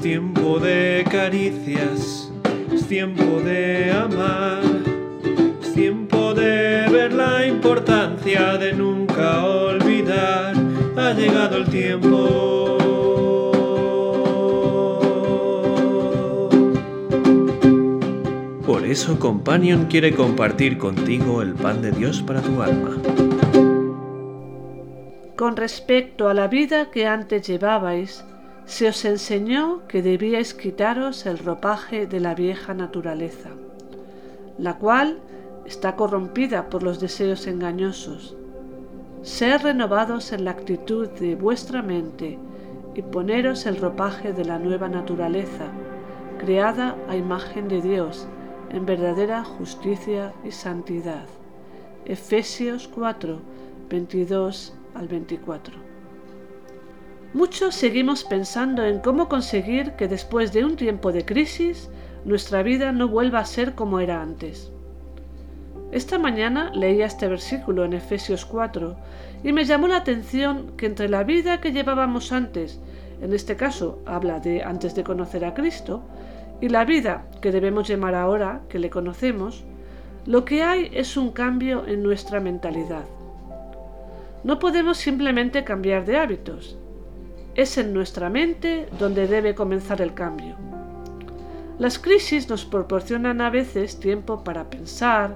Es tiempo de caricias, es tiempo de amar, es tiempo de ver la importancia de nunca olvidar. Ha llegado el tiempo. Por eso Companion quiere compartir contigo el pan de Dios para tu alma. Con respecto a la vida que antes llevabais, se os enseñó que debíais quitaros el ropaje de la vieja naturaleza, la cual está corrompida por los deseos engañosos. Ser renovados en la actitud de vuestra mente y poneros el ropaje de la nueva naturaleza, creada a imagen de Dios, en verdadera justicia y santidad. Efesios 4, 22 al 24. Muchos seguimos pensando en cómo conseguir que después de un tiempo de crisis nuestra vida no vuelva a ser como era antes. Esta mañana leía este versículo en Efesios 4 y me llamó la atención que entre la vida que llevábamos antes, en este caso habla de antes de conocer a Cristo, y la vida que debemos llamar ahora que le conocemos, lo que hay es un cambio en nuestra mentalidad. No podemos simplemente cambiar de hábitos, es en nuestra mente donde debe comenzar el cambio. Las crisis nos proporcionan a veces tiempo para pensar,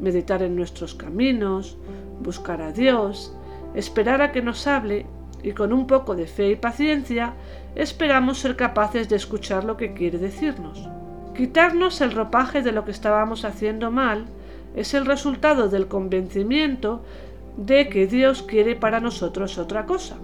meditar en nuestros caminos, buscar a Dios, esperar a que nos hable y con un poco de fe y paciencia esperamos ser capaces de escuchar lo que quiere decirnos. Quitarnos el ropaje de lo que estábamos haciendo mal es el resultado del convencimiento de que Dios quiere para nosotros otra cosa.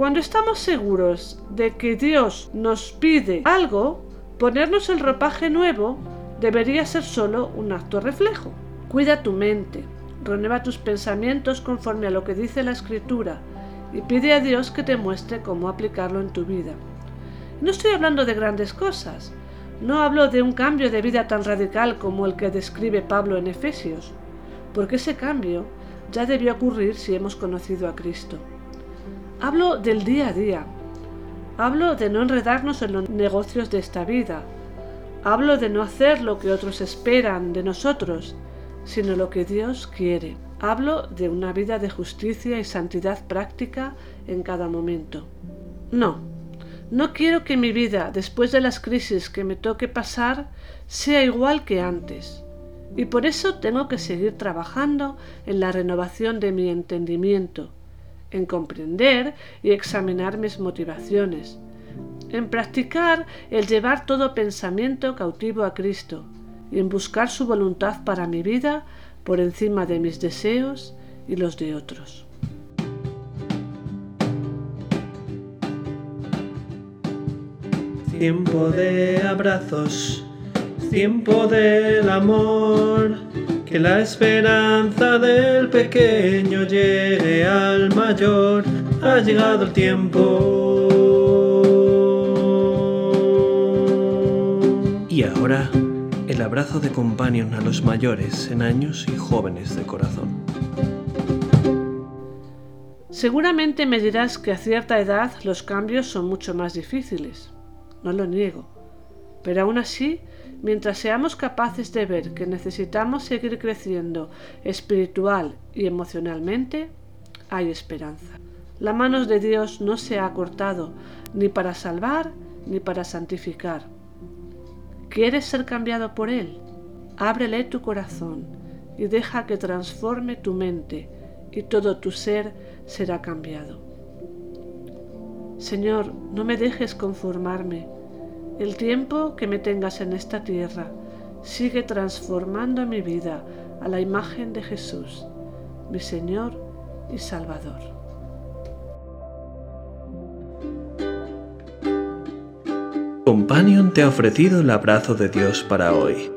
Cuando estamos seguros de que Dios nos pide algo, ponernos el ropaje nuevo debería ser solo un acto reflejo. Cuida tu mente, renueva tus pensamientos conforme a lo que dice la Escritura y pide a Dios que te muestre cómo aplicarlo en tu vida. No estoy hablando de grandes cosas, no hablo de un cambio de vida tan radical como el que describe Pablo en Efesios, porque ese cambio ya debió ocurrir si hemos conocido a Cristo. Hablo del día a día. Hablo de no enredarnos en los negocios de esta vida. Hablo de no hacer lo que otros esperan de nosotros, sino lo que Dios quiere. Hablo de una vida de justicia y santidad práctica en cada momento. No, no quiero que mi vida, después de las crisis que me toque pasar, sea igual que antes. Y por eso tengo que seguir trabajando en la renovación de mi entendimiento en comprender y examinar mis motivaciones, en practicar el llevar todo pensamiento cautivo a Cristo y en buscar su voluntad para mi vida por encima de mis deseos y los de otros. Tiempo de abrazos, tiempo del amor que la esperanza del pequeño llegue al mayor, ha llegado el tiempo. Y ahora, el abrazo de companion a los mayores en años y jóvenes de corazón. Seguramente me dirás que a cierta edad los cambios son mucho más difíciles. No lo niego. Pero aún así, mientras seamos capaces de ver que necesitamos seguir creciendo espiritual y emocionalmente, hay esperanza. La mano de Dios no se ha cortado ni para salvar ni para santificar. ¿Quieres ser cambiado por Él? Ábrele tu corazón y deja que transforme tu mente y todo tu ser será cambiado. Señor, no me dejes conformarme el tiempo que me tengas en esta tierra sigue transformando mi vida a la imagen de Jesús, mi Señor y Salvador. Companion te ha ofrecido el abrazo de Dios para hoy.